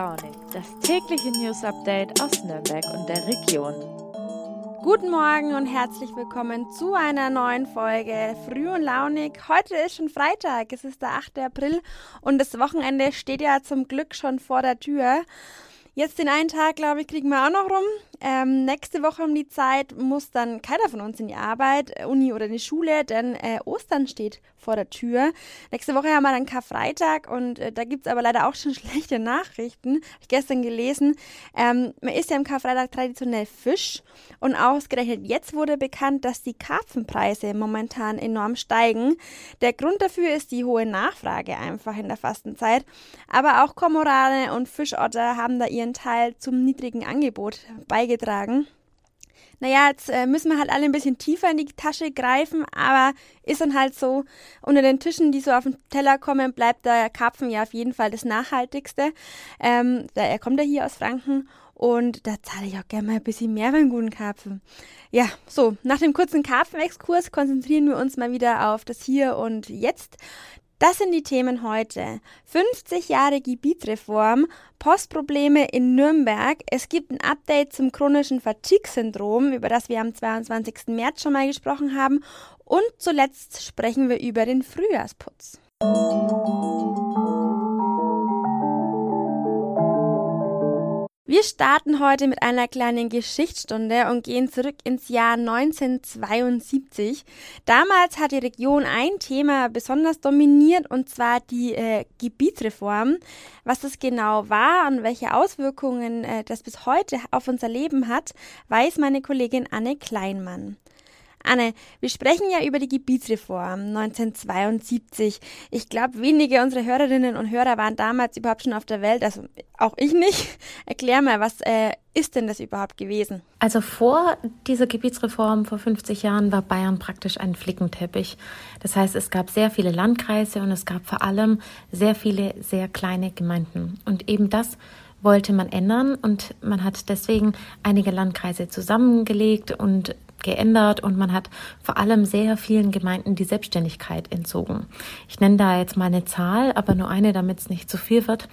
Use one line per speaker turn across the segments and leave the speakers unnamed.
Launig, das tägliche News Update aus Nürnberg und der Region.
Guten Morgen und herzlich willkommen zu einer neuen Folge Früh und Launig. Heute ist schon Freitag, es ist der 8. April und das Wochenende steht ja zum Glück schon vor der Tür. Jetzt den einen Tag, glaube ich, kriegen wir auch noch rum. Ähm, nächste Woche um die Zeit muss dann keiner von uns in die Arbeit, äh, Uni oder in die Schule, denn äh, Ostern steht vor der Tür. Nächste Woche haben wir dann Karfreitag und äh, da es aber leider auch schon schlechte Nachrichten. Habe ich gestern gelesen. Ähm, man isst ja am Karfreitag traditionell Fisch und ausgerechnet jetzt wurde bekannt, dass die Karpfenpreise momentan enorm steigen. Der Grund dafür ist die hohe Nachfrage einfach in der Fastenzeit. Aber auch Kormorane und Fischotter haben da ihren Teil zum niedrigen Angebot beigetragen beigetragen. Naja, jetzt äh, müssen wir halt alle ein bisschen tiefer in die Tasche greifen, aber ist dann halt so, unter den Tischen, die so auf den Teller kommen, bleibt der Karpfen ja auf jeden Fall das Nachhaltigste. Ähm, da, er kommt ja hier aus Franken und da zahle ich auch gerne mal ein bisschen mehr einen guten Karpfen. Ja, so, nach dem kurzen Karpfenexkurs konzentrieren wir uns mal wieder auf das Hier und Jetzt. Das sind die Themen heute. 50 Jahre Gebietsreform, Postprobleme in Nürnberg, es gibt ein Update zum chronischen Fatigue-Syndrom, über das wir am 22. März schon mal gesprochen haben, und zuletzt sprechen wir über den Frühjahrsputz. Wir starten heute mit einer kleinen Geschichtsstunde und gehen zurück ins Jahr 1972. Damals hat die Region ein Thema besonders dominiert und zwar die äh, Gebietsreform. Was das genau war und welche Auswirkungen äh, das bis heute auf unser Leben hat, weiß meine Kollegin Anne Kleinmann. Anne, wir sprechen ja über die Gebietsreform 1972. Ich glaube, wenige unserer Hörerinnen und Hörer waren damals überhaupt schon auf der Welt, also auch ich nicht. Erklär mal, was äh, ist denn das überhaupt gewesen?
Also vor dieser Gebietsreform vor 50 Jahren war Bayern praktisch ein Flickenteppich. Das heißt, es gab sehr viele Landkreise und es gab vor allem sehr viele sehr kleine Gemeinden. Und eben das wollte man ändern und man hat deswegen einige Landkreise zusammengelegt und geändert und man hat vor allem sehr vielen Gemeinden die Selbstständigkeit entzogen. Ich nenne da jetzt mal eine Zahl, aber nur eine, damit es nicht zu viel wird.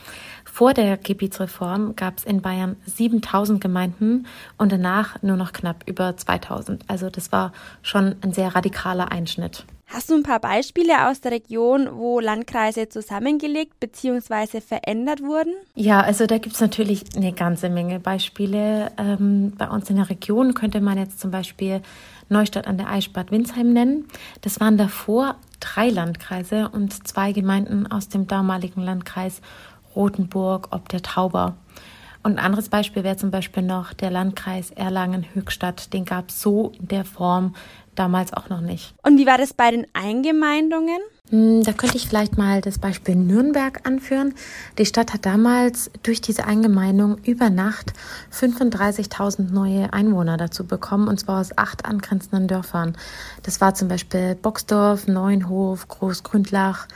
Vor der Gebietsreform gab es in Bayern 7000 Gemeinden und danach nur noch knapp über 2000. Also das war schon ein sehr radikaler Einschnitt.
Hast du ein paar Beispiele aus der Region, wo Landkreise zusammengelegt bzw. verändert wurden?
Ja, also da gibt es natürlich eine ganze Menge Beispiele. Ähm, bei uns in der Region könnte man jetzt zum Beispiel Neustadt an der Eichbad Winsheim nennen. Das waren davor drei Landkreise und zwei Gemeinden aus dem damaligen Landkreis Rothenburg ob der Tauber. Und ein anderes Beispiel wäre zum Beispiel noch der Landkreis Erlangen-Höchstadt. Den gab es so in der Form damals auch noch nicht.
Und wie war das bei den Eingemeindungen?
Hm, da könnte ich vielleicht mal das Beispiel Nürnberg anführen. Die Stadt hat damals durch diese Eingemeindung über Nacht 35.000 neue Einwohner dazu bekommen, und zwar aus acht angrenzenden Dörfern. Das war zum Beispiel Boxdorf, Neuenhof, Großgründlach,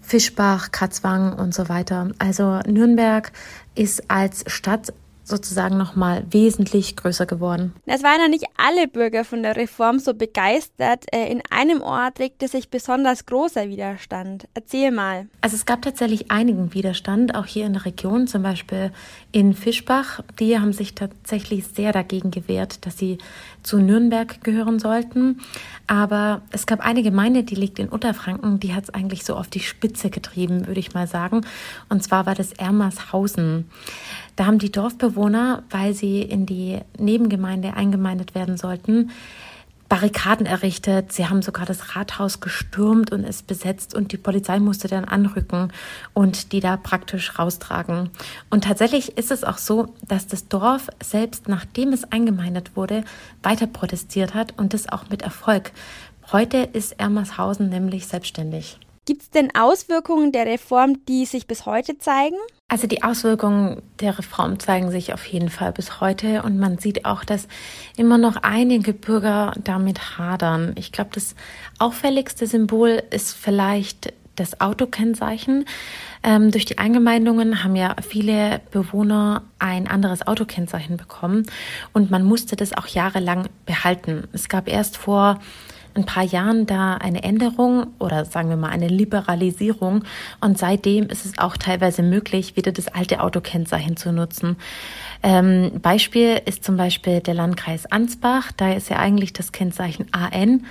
Fischbach, Katzwang und so weiter. Also Nürnberg ist als Stadt sozusagen nochmal wesentlich größer geworden.
Es waren ja nicht alle Bürger von der Reform so begeistert. Äh, in einem Ort regte sich besonders großer Widerstand. Erzähl mal.
Also es gab tatsächlich einigen Widerstand, auch hier in der Region, zum Beispiel in Fischbach. Die haben sich tatsächlich sehr dagegen gewehrt, dass sie zu Nürnberg gehören sollten. Aber es gab eine Gemeinde, die liegt in Unterfranken, die hat es eigentlich so auf die Spitze getrieben, würde ich mal sagen. Und zwar war das Ermershausen. Da haben die Dorfbewohner, weil sie in die Nebengemeinde eingemeindet werden sollten, Barrikaden errichtet. Sie haben sogar das Rathaus gestürmt und es besetzt und die Polizei musste dann anrücken und die da praktisch raustragen. Und tatsächlich ist es auch so, dass das Dorf selbst, nachdem es eingemeindet wurde, weiter protestiert hat und das auch mit Erfolg. Heute ist Ermershausen nämlich selbstständig.
Gibt es denn Auswirkungen der Reform, die sich bis heute zeigen?
Also die Auswirkungen der Reform zeigen sich auf jeden Fall bis heute und man sieht auch, dass immer noch einige Bürger damit hadern. Ich glaube, das auffälligste Symbol ist vielleicht das Autokennzeichen. Ähm, durch die Eingemeindungen haben ja viele Bewohner ein anderes Autokennzeichen bekommen und man musste das auch jahrelang behalten. Es gab erst vor ein paar Jahren da eine Änderung oder sagen wir mal eine Liberalisierung und seitdem ist es auch teilweise möglich, wieder das alte Autokennzeichen zu nutzen. Ähm, Beispiel ist zum Beispiel der Landkreis Ansbach. Da ist ja eigentlich das Kennzeichen AN.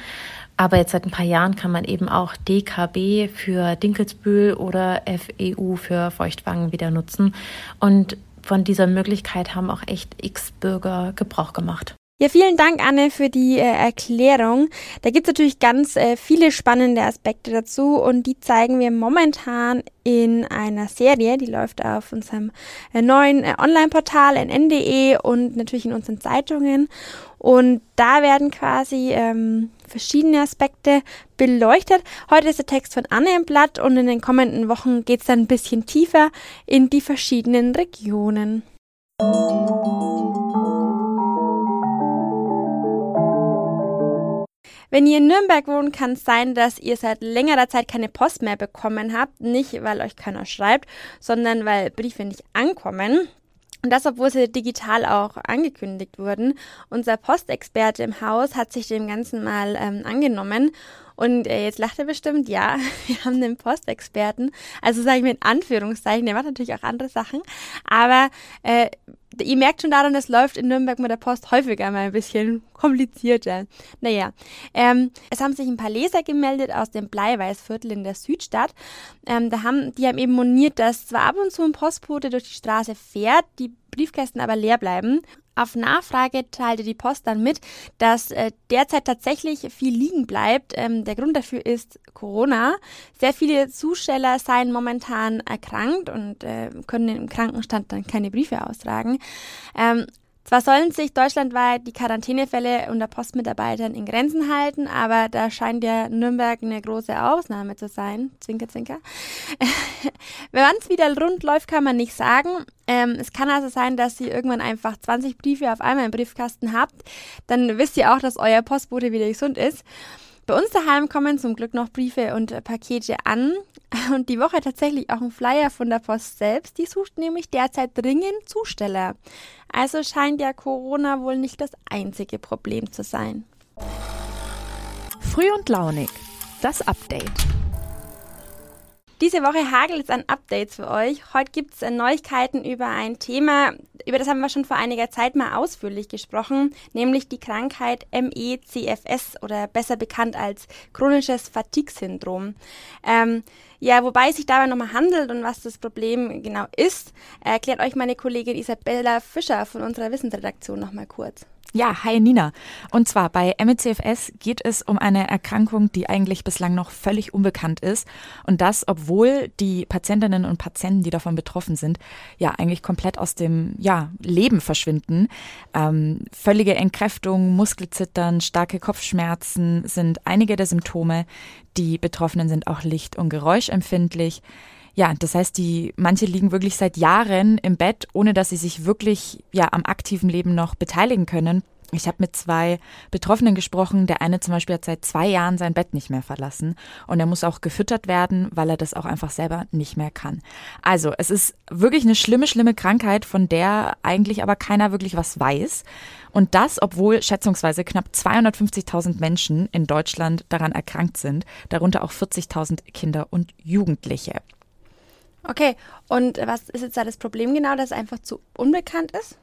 Aber jetzt seit ein paar Jahren kann man eben auch DKB für Dinkelsbühl oder FEU für Feuchtwangen wieder nutzen. Und von dieser Möglichkeit haben auch echt x Bürger Gebrauch gemacht.
Ja, vielen Dank, Anne, für die äh, Erklärung. Da gibt es natürlich ganz äh, viele spannende Aspekte dazu und die zeigen wir momentan in einer Serie, die läuft auf unserem äh, neuen äh, Online-Portal nn.de und natürlich in unseren Zeitungen. Und da werden quasi ähm, verschiedene Aspekte beleuchtet. Heute ist der Text von Anne im Blatt und in den kommenden Wochen geht es dann ein bisschen tiefer in die verschiedenen Regionen. Wenn ihr in Nürnberg wohnt, kann es sein, dass ihr seit längerer Zeit keine Post mehr bekommen habt. Nicht, weil euch keiner schreibt, sondern weil Briefe nicht ankommen. Und das, obwohl sie digital auch angekündigt wurden. Unser Postexperte im Haus hat sich dem Ganzen mal ähm, angenommen und äh, jetzt lacht er bestimmt, ja, wir haben einen Postexperten. Also sage ich mir in Anführungszeichen, der macht natürlich auch andere Sachen. Aber äh, ihr merkt schon daran, das läuft in Nürnberg mit der Post häufiger mal ein bisschen komplizierter. Naja, ähm, es haben sich ein paar Leser gemeldet aus dem Bleiweißviertel in der Südstadt. Ähm, da haben, die haben eben moniert, dass zwar ab und zu ein Postbote durch die Straße fährt, die Briefkästen aber leer bleiben. Auf Nachfrage teilte die Post dann mit, dass äh, derzeit tatsächlich viel liegen bleibt. Ähm, der Grund dafür ist Corona. Sehr viele Zusteller seien momentan erkrankt und äh, können im Krankenstand dann keine Briefe austragen. Ähm, zwar sollen sich deutschlandweit die Quarantänefälle unter Postmitarbeitern in Grenzen halten, aber da scheint ja Nürnberg eine große Ausnahme zu sein. Zwinker, zwinker. Wenn es wieder rund läuft, kann man nicht sagen. Ähm, es kann also sein, dass ihr irgendwann einfach 20 Briefe auf einmal im Briefkasten habt. Dann wisst ihr auch, dass euer Postbote wieder gesund ist. Bei uns daheim kommen zum Glück noch Briefe und Pakete an. Und die Woche tatsächlich auch ein Flyer von der Post selbst. Die sucht nämlich derzeit dringend Zusteller. Also scheint ja Corona wohl nicht das einzige Problem zu sein.
Früh und launig. Das Update.
Diese Woche hagelt es an Updates für euch. Heute gibt es Neuigkeiten über ein Thema, über das haben wir schon vor einiger Zeit mal ausführlich gesprochen, nämlich die Krankheit MECFS oder besser bekannt als chronisches Fatigue-Syndrom. Ähm, ja, wobei es sich dabei nochmal handelt und was das Problem genau ist, erklärt euch meine Kollegin Isabella Fischer von unserer Wissensredaktion nochmal kurz.
Ja, hi Nina. Und zwar bei MECFS geht es um eine Erkrankung, die eigentlich bislang noch völlig unbekannt ist. Und das, obwohl die Patientinnen und Patienten, die davon betroffen sind, ja eigentlich komplett aus dem ja, Leben verschwinden. Ähm, völlige Entkräftung, Muskelzittern, starke Kopfschmerzen sind einige der Symptome. Die Betroffenen sind auch licht- und geräuschempfindlich. Ja, das heißt, die manche liegen wirklich seit Jahren im Bett, ohne dass sie sich wirklich ja am aktiven Leben noch beteiligen können. Ich habe mit zwei Betroffenen gesprochen. Der eine zum Beispiel hat seit zwei Jahren sein Bett nicht mehr verlassen und er muss auch gefüttert werden, weil er das auch einfach selber nicht mehr kann. Also es ist wirklich eine schlimme, schlimme Krankheit, von der eigentlich aber keiner wirklich was weiß. Und das, obwohl schätzungsweise knapp 250.000 Menschen in Deutschland daran erkrankt sind, darunter auch 40.000 Kinder und Jugendliche.
Okay, und was ist jetzt da das Problem genau, dass es einfach zu unbekannt ist?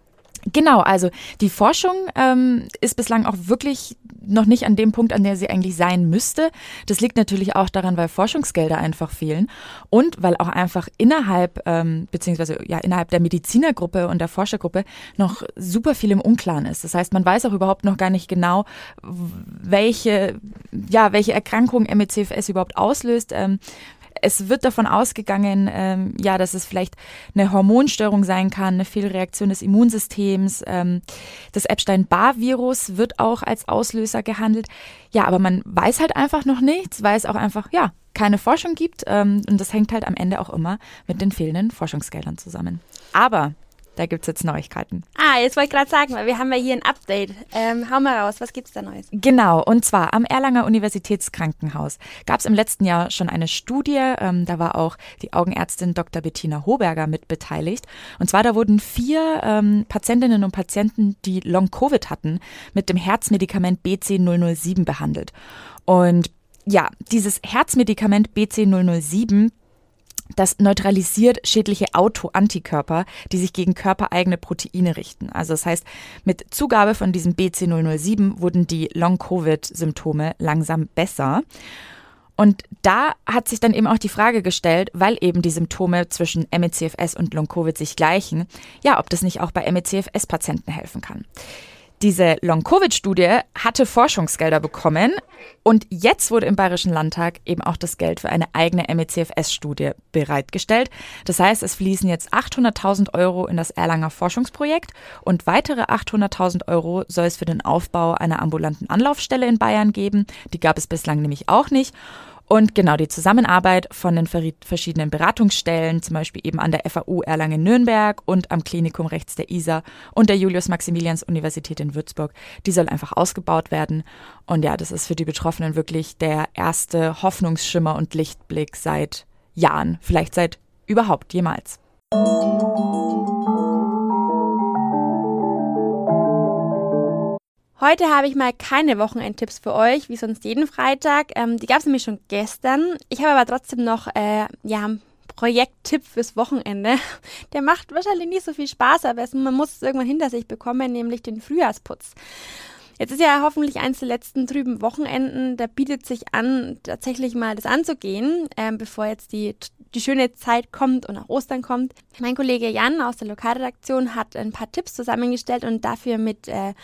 Genau, also die Forschung ähm, ist bislang auch wirklich noch nicht an dem Punkt, an der sie eigentlich sein müsste. Das liegt natürlich auch daran, weil Forschungsgelder einfach fehlen und weil auch einfach innerhalb, ähm, beziehungsweise ja innerhalb der Medizinergruppe und der Forschergruppe noch super viel im Unklaren ist. Das heißt, man weiß auch überhaupt noch gar nicht genau, welche, ja, welche Erkrankung MECFS überhaupt auslöst. Ähm, es wird davon ausgegangen, ähm, ja, dass es vielleicht eine Hormonstörung sein kann, eine Fehlreaktion des Immunsystems. Ähm, das Epstein-Barr-Virus wird auch als Auslöser gehandelt. Ja, aber man weiß halt einfach noch nichts, weil es auch einfach, ja, keine Forschung gibt. Ähm, und das hängt halt am Ende auch immer mit den fehlenden Forschungsgeldern zusammen. Aber Da gibt es jetzt Neuigkeiten.
Ah, jetzt wollte ich gerade sagen, weil wir haben ja hier ein Update. Ähm, hau mal raus, was gibt's da Neues?
Genau, und zwar am Erlanger Universitätskrankenhaus gab es im letzten Jahr schon eine Studie, ähm, da war auch die Augenärztin Dr. Bettina Hoberger mit beteiligt. Und zwar, da wurden vier ähm, Patientinnen und Patienten, die Long-Covid hatten, mit dem Herzmedikament BC007 behandelt. Und ja, dieses Herzmedikament BC007 das neutralisiert schädliche Autoantikörper, die sich gegen körpereigene Proteine richten. Also das heißt, mit Zugabe von diesem BC007 wurden die Long-Covid-Symptome langsam besser. Und da hat sich dann eben auch die Frage gestellt, weil eben die Symptome zwischen MECFS und Long-Covid sich gleichen, ja, ob das nicht auch bei MECFS-Patienten helfen kann. Diese Long-Covid-Studie hatte Forschungsgelder bekommen und jetzt wurde im Bayerischen Landtag eben auch das Geld für eine eigene MECFS-Studie bereitgestellt. Das heißt, es fließen jetzt 800.000 Euro in das Erlanger Forschungsprojekt und weitere 800.000 Euro soll es für den Aufbau einer ambulanten Anlaufstelle in Bayern geben. Die gab es bislang nämlich auch nicht. Und genau die Zusammenarbeit von den verschiedenen Beratungsstellen, zum Beispiel eben an der FAU Erlangen-Nürnberg und am Klinikum rechts der ISA und der Julius-Maximilians-Universität in Würzburg, die soll einfach ausgebaut werden. Und ja, das ist für die Betroffenen wirklich der erste Hoffnungsschimmer und Lichtblick seit Jahren, vielleicht seit überhaupt jemals.
Heute habe ich mal keine Wochenendtipps für euch, wie sonst jeden Freitag. Ähm, die gab es nämlich schon gestern. Ich habe aber trotzdem noch äh, ja, einen Projekttipp fürs Wochenende. Der macht wahrscheinlich nicht so viel Spaß, aber es, man muss es irgendwann hinter sich bekommen, nämlich den Frühjahrsputz. Jetzt ist ja hoffentlich eins der letzten trüben Wochenenden. Da bietet sich an, tatsächlich mal das anzugehen, ähm, bevor jetzt die, die schöne Zeit kommt und auch Ostern kommt. Mein Kollege Jan aus der Lokalredaktion hat ein paar Tipps zusammengestellt und dafür mit äh,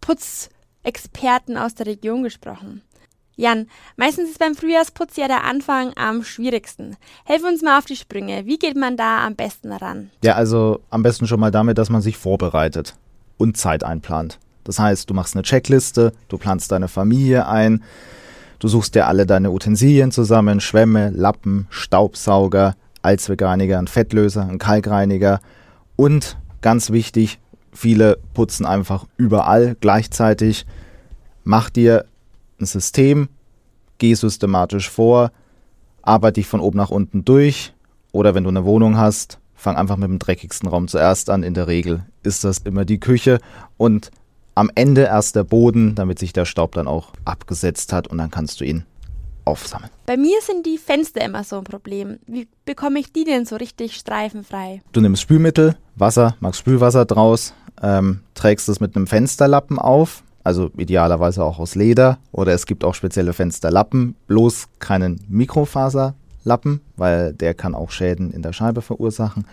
Putzexperten aus der Region gesprochen. Jan, meistens ist beim Frühjahrsputz ja der Anfang am schwierigsten. Helf uns mal auf die Sprünge. Wie geht man da am besten ran?
Ja, also am besten schon mal damit, dass man sich vorbereitet und Zeit einplant. Das heißt, du machst eine Checkliste, du planst deine Familie ein, du suchst dir alle deine Utensilien zusammen, Schwämme, Lappen, Staubsauger, Allzweckreiniger, ein Fettlöser, ein Kalkreiniger und ganz wichtig, Viele putzen einfach überall gleichzeitig. Mach dir ein System, geh systematisch vor, arbeite dich von oben nach unten durch. Oder wenn du eine Wohnung hast, fang einfach mit dem dreckigsten Raum zuerst an. In der Regel ist das immer die Küche und am Ende erst der Boden, damit sich der Staub dann auch abgesetzt hat und dann kannst du ihn aufsammeln.
Bei mir sind die Fenster immer so ein Problem. Wie bekomme ich die denn so richtig streifenfrei?
Du nimmst Spülmittel, Wasser, machst Spülwasser draus, ähm, trägst es mit einem Fensterlappen auf, also idealerweise auch aus Leder oder es gibt auch spezielle Fensterlappen, bloß keinen Mikrofaserlappen, weil der kann auch Schäden in der Scheibe verursachen.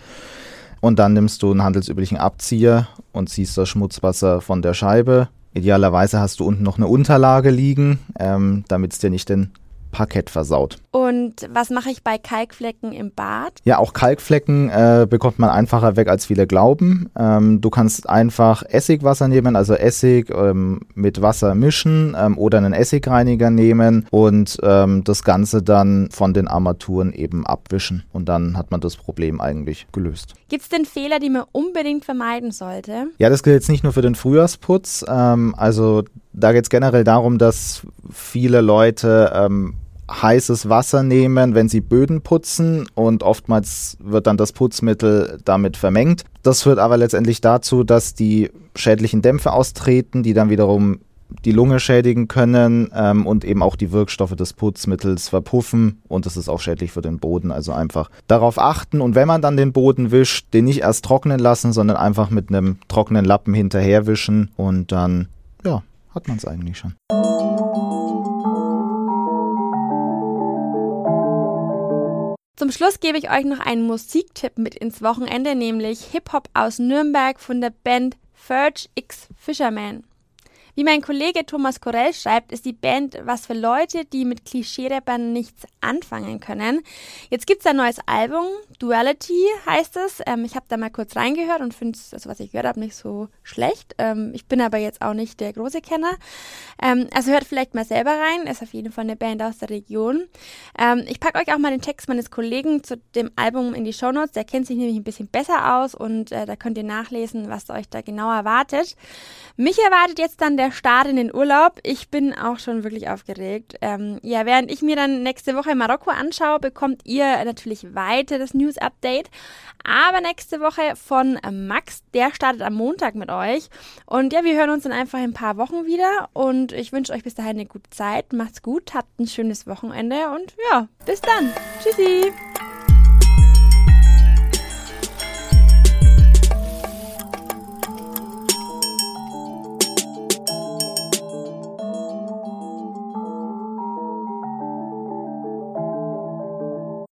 Und dann nimmst du einen handelsüblichen Abzieher und ziehst das Schmutzwasser von der Scheibe. Idealerweise hast du unten noch eine Unterlage liegen, ähm, damit es dir nicht den Parkett versaut.
Und was mache ich bei Kalkflecken im Bad?
Ja, auch Kalkflecken äh, bekommt man einfacher weg, als viele glauben. Ähm, du kannst einfach Essigwasser nehmen, also Essig ähm, mit Wasser mischen ähm, oder einen Essigreiniger nehmen und ähm, das Ganze dann von den Armaturen eben abwischen. Und dann hat man das Problem eigentlich gelöst.
Gibt es denn Fehler, die man unbedingt vermeiden sollte?
Ja, das gilt jetzt nicht nur für den Frühjahrsputz. Ähm, also da geht es generell darum, dass viele Leute ähm, heißes Wasser nehmen, wenn sie Böden putzen und oftmals wird dann das Putzmittel damit vermengt. Das führt aber letztendlich dazu, dass die schädlichen Dämpfe austreten, die dann wiederum die Lunge schädigen können ähm, und eben auch die Wirkstoffe des Putzmittels verpuffen und das ist auch schädlich für den Boden. Also einfach darauf achten und wenn man dann den Boden wischt, den nicht erst trocknen lassen, sondern einfach mit einem trockenen Lappen hinterherwischen und dann, hat man es eigentlich schon.
Zum Schluss gebe ich euch noch einen Musiktipp mit ins Wochenende, nämlich Hip-Hop aus Nürnberg von der Band Verge X Fisherman. Wie mein Kollege Thomas Korell schreibt, ist die Band was für Leute, die mit Klischee-Rappern nichts anfangen können. Jetzt gibt's ein neues Album, Duality heißt es. Ähm, ich habe da mal kurz reingehört und finde es, also was ich gehört habe, nicht so schlecht. Ähm, ich bin aber jetzt auch nicht der große Kenner. Ähm, also hört vielleicht mal selber rein, ist auf jeden Fall eine Band aus der Region. Ähm, ich packe euch auch mal den Text meines Kollegen zu dem Album in die Shownotes. Der kennt sich nämlich ein bisschen besser aus und äh, da könnt ihr nachlesen, was euch da genau erwartet. Mich erwartet jetzt dann der Start in den Urlaub. Ich bin auch schon wirklich aufgeregt. Ähm, ja, während ich mir dann nächste Woche Marokko anschaue, bekommt ihr natürlich weiter das News-Update. Aber nächste Woche von Max, der startet am Montag mit euch. Und ja, wir hören uns dann einfach in ein paar Wochen wieder. Und ich wünsche euch bis dahin eine gute Zeit. Macht's gut, habt ein schönes Wochenende und ja, bis dann. Tschüssi.